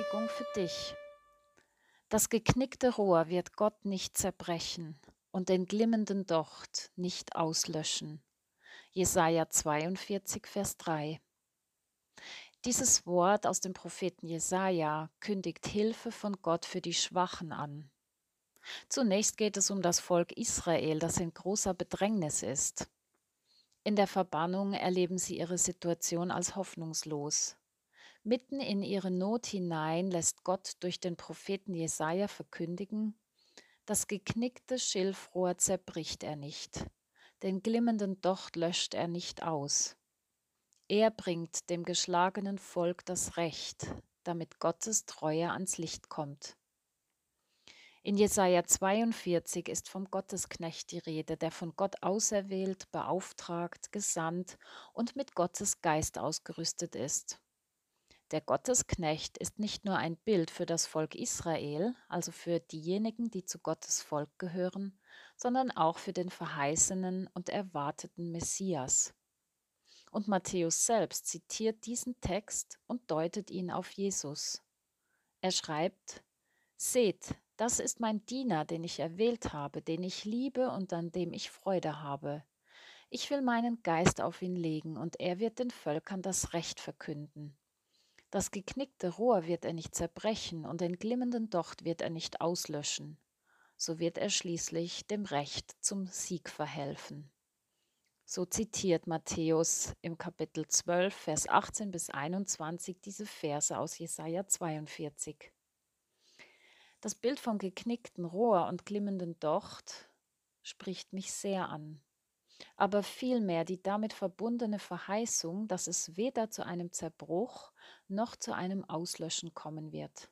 Ermutigung für dich. Das geknickte Rohr wird Gott nicht zerbrechen und den glimmenden Docht nicht auslöschen. Jesaja 42, Vers 3. Dieses Wort aus dem Propheten Jesaja kündigt Hilfe von Gott für die Schwachen an. Zunächst geht es um das Volk Israel, das in großer Bedrängnis ist. In der Verbannung erleben sie ihre Situation als hoffnungslos. Mitten in ihre Not hinein lässt Gott durch den Propheten Jesaja verkündigen: Das geknickte Schilfrohr zerbricht er nicht, den glimmenden Docht löscht er nicht aus. Er bringt dem geschlagenen Volk das Recht, damit Gottes Treue ans Licht kommt. In Jesaja 42 ist vom Gottesknecht die Rede, der von Gott auserwählt, beauftragt, gesandt und mit Gottes Geist ausgerüstet ist. Der Gottesknecht ist nicht nur ein Bild für das Volk Israel, also für diejenigen, die zu Gottes Volk gehören, sondern auch für den verheißenen und erwarteten Messias. Und Matthäus selbst zitiert diesen Text und deutet ihn auf Jesus. Er schreibt, Seht, das ist mein Diener, den ich erwählt habe, den ich liebe und an dem ich Freude habe. Ich will meinen Geist auf ihn legen, und er wird den Völkern das Recht verkünden. Das geknickte Rohr wird er nicht zerbrechen und den glimmenden Docht wird er nicht auslöschen. So wird er schließlich dem Recht zum Sieg verhelfen. So zitiert Matthäus im Kapitel 12, Vers 18 bis 21 diese Verse aus Jesaja 42. Das Bild vom geknickten Rohr und glimmenden Docht spricht mich sehr an aber vielmehr die damit verbundene Verheißung, dass es weder zu einem Zerbruch noch zu einem Auslöschen kommen wird.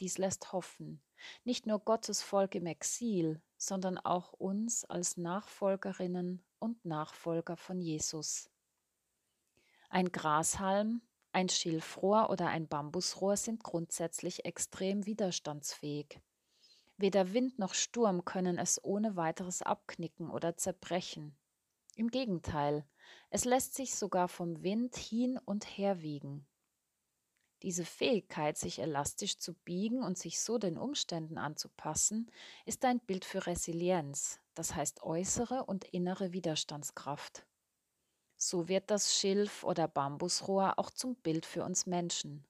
Dies lässt hoffen, nicht nur Gottes Volk im Exil, sondern auch uns als Nachfolgerinnen und Nachfolger von Jesus. Ein Grashalm, ein Schilfrohr oder ein Bambusrohr sind grundsätzlich extrem widerstandsfähig. Weder Wind noch Sturm können es ohne weiteres abknicken oder zerbrechen. Im Gegenteil, es lässt sich sogar vom Wind hin und her wiegen. Diese Fähigkeit, sich elastisch zu biegen und sich so den Umständen anzupassen, ist ein Bild für Resilienz, das heißt äußere und innere Widerstandskraft. So wird das Schilf- oder Bambusrohr auch zum Bild für uns Menschen.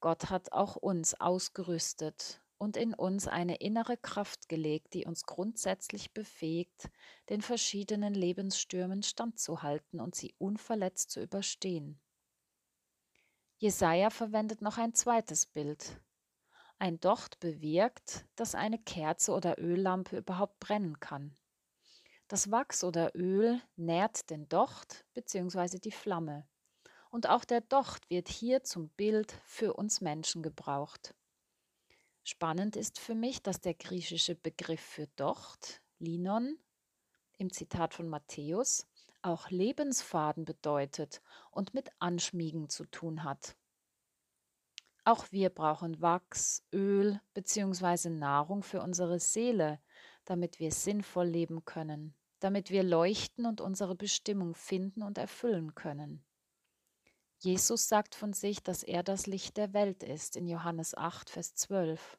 Gott hat auch uns ausgerüstet und in uns eine innere Kraft gelegt, die uns grundsätzlich befähigt, den verschiedenen Lebensstürmen standzuhalten und sie unverletzt zu überstehen. Jesaja verwendet noch ein zweites Bild. Ein Docht bewirkt, dass eine Kerze oder Öllampe überhaupt brennen kann. Das Wachs oder Öl nährt den Docht bzw. die Flamme. Und auch der Docht wird hier zum Bild für uns Menschen gebraucht. Spannend ist für mich, dass der griechische Begriff für Docht, Linon, im Zitat von Matthäus, auch Lebensfaden bedeutet und mit Anschmiegen zu tun hat. Auch wir brauchen Wachs, Öl bzw. Nahrung für unsere Seele, damit wir sinnvoll leben können, damit wir leuchten und unsere Bestimmung finden und erfüllen können. Jesus sagt von sich, dass er das Licht der Welt ist in Johannes 8, Vers 12.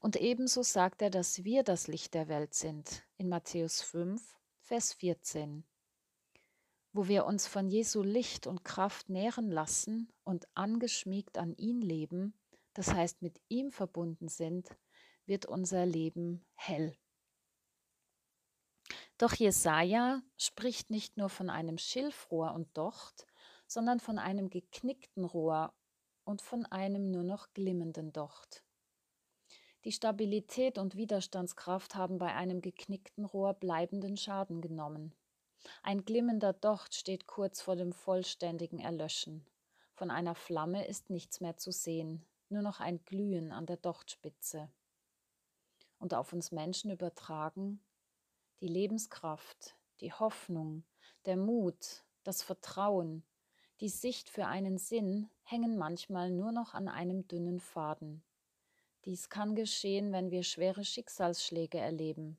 Und ebenso sagt er, dass wir das Licht der Welt sind in Matthäus 5, Vers 14. Wo wir uns von Jesu Licht und Kraft nähren lassen und angeschmiegt an ihn leben, das heißt mit ihm verbunden sind, wird unser Leben hell. Doch Jesaja spricht nicht nur von einem Schilfrohr und Docht, sondern von einem geknickten Rohr und von einem nur noch glimmenden Docht. Die Stabilität und Widerstandskraft haben bei einem geknickten Rohr bleibenden Schaden genommen. Ein glimmender Docht steht kurz vor dem vollständigen Erlöschen. Von einer Flamme ist nichts mehr zu sehen, nur noch ein Glühen an der Dochtspitze. Und auf uns Menschen übertragen die Lebenskraft, die Hoffnung, der Mut, das Vertrauen, die Sicht für einen Sinn hängen manchmal nur noch an einem dünnen Faden. Dies kann geschehen, wenn wir schwere Schicksalsschläge erleben,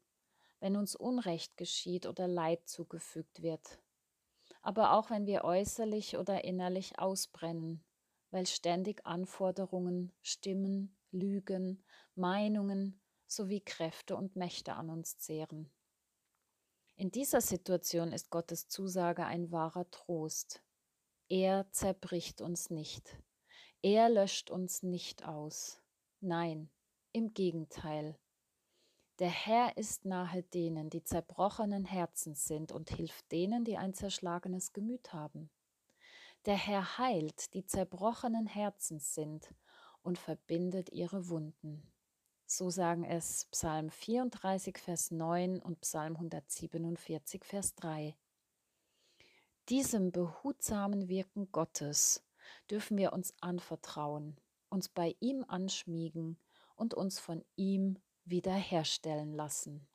wenn uns Unrecht geschieht oder Leid zugefügt wird, aber auch wenn wir äußerlich oder innerlich ausbrennen, weil ständig Anforderungen, Stimmen, Lügen, Meinungen sowie Kräfte und Mächte an uns zehren. In dieser Situation ist Gottes Zusage ein wahrer Trost. Er zerbricht uns nicht. Er löscht uns nicht aus. Nein, im Gegenteil. Der Herr ist nahe denen, die zerbrochenen Herzens sind und hilft denen, die ein zerschlagenes Gemüt haben. Der Herr heilt, die zerbrochenen Herzens sind und verbindet ihre Wunden. So sagen es Psalm 34, Vers 9 und Psalm 147, Vers 3. Diesem behutsamen Wirken Gottes dürfen wir uns anvertrauen, uns bei ihm anschmiegen und uns von ihm wiederherstellen lassen.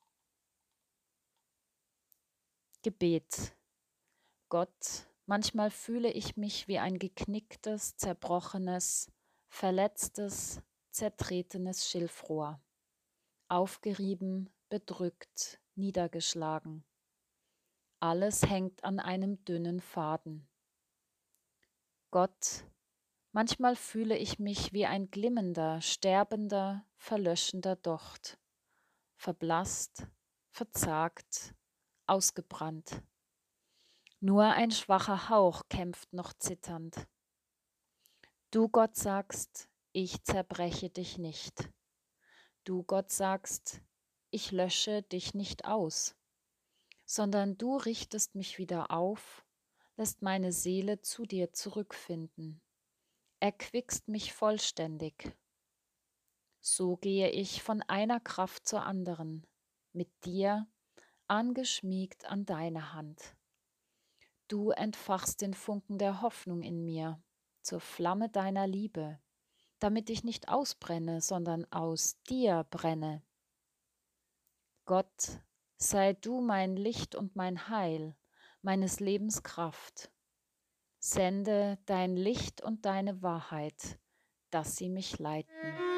Gebet. Gott, manchmal fühle ich mich wie ein geknicktes, zerbrochenes, verletztes, zertretenes Schilfrohr, aufgerieben, bedrückt, niedergeschlagen. Alles hängt an einem dünnen Faden. Gott, manchmal fühle ich mich wie ein glimmender, sterbender, verlöschender Docht, verblasst, verzagt, ausgebrannt. Nur ein schwacher Hauch kämpft noch zitternd. Du Gott sagst, ich zerbreche dich nicht. Du Gott sagst, ich lösche dich nicht aus, sondern du richtest mich wieder auf, lässt meine Seele zu dir zurückfinden, erquickst mich vollständig. So gehe ich von einer Kraft zur anderen, mit dir angeschmiegt an deine Hand. Du entfachst den Funken der Hoffnung in mir, zur Flamme deiner Liebe damit ich nicht ausbrenne, sondern aus dir brenne. Gott, sei du mein Licht und mein Heil, meines Lebens Kraft. Sende dein Licht und deine Wahrheit, dass sie mich leiten.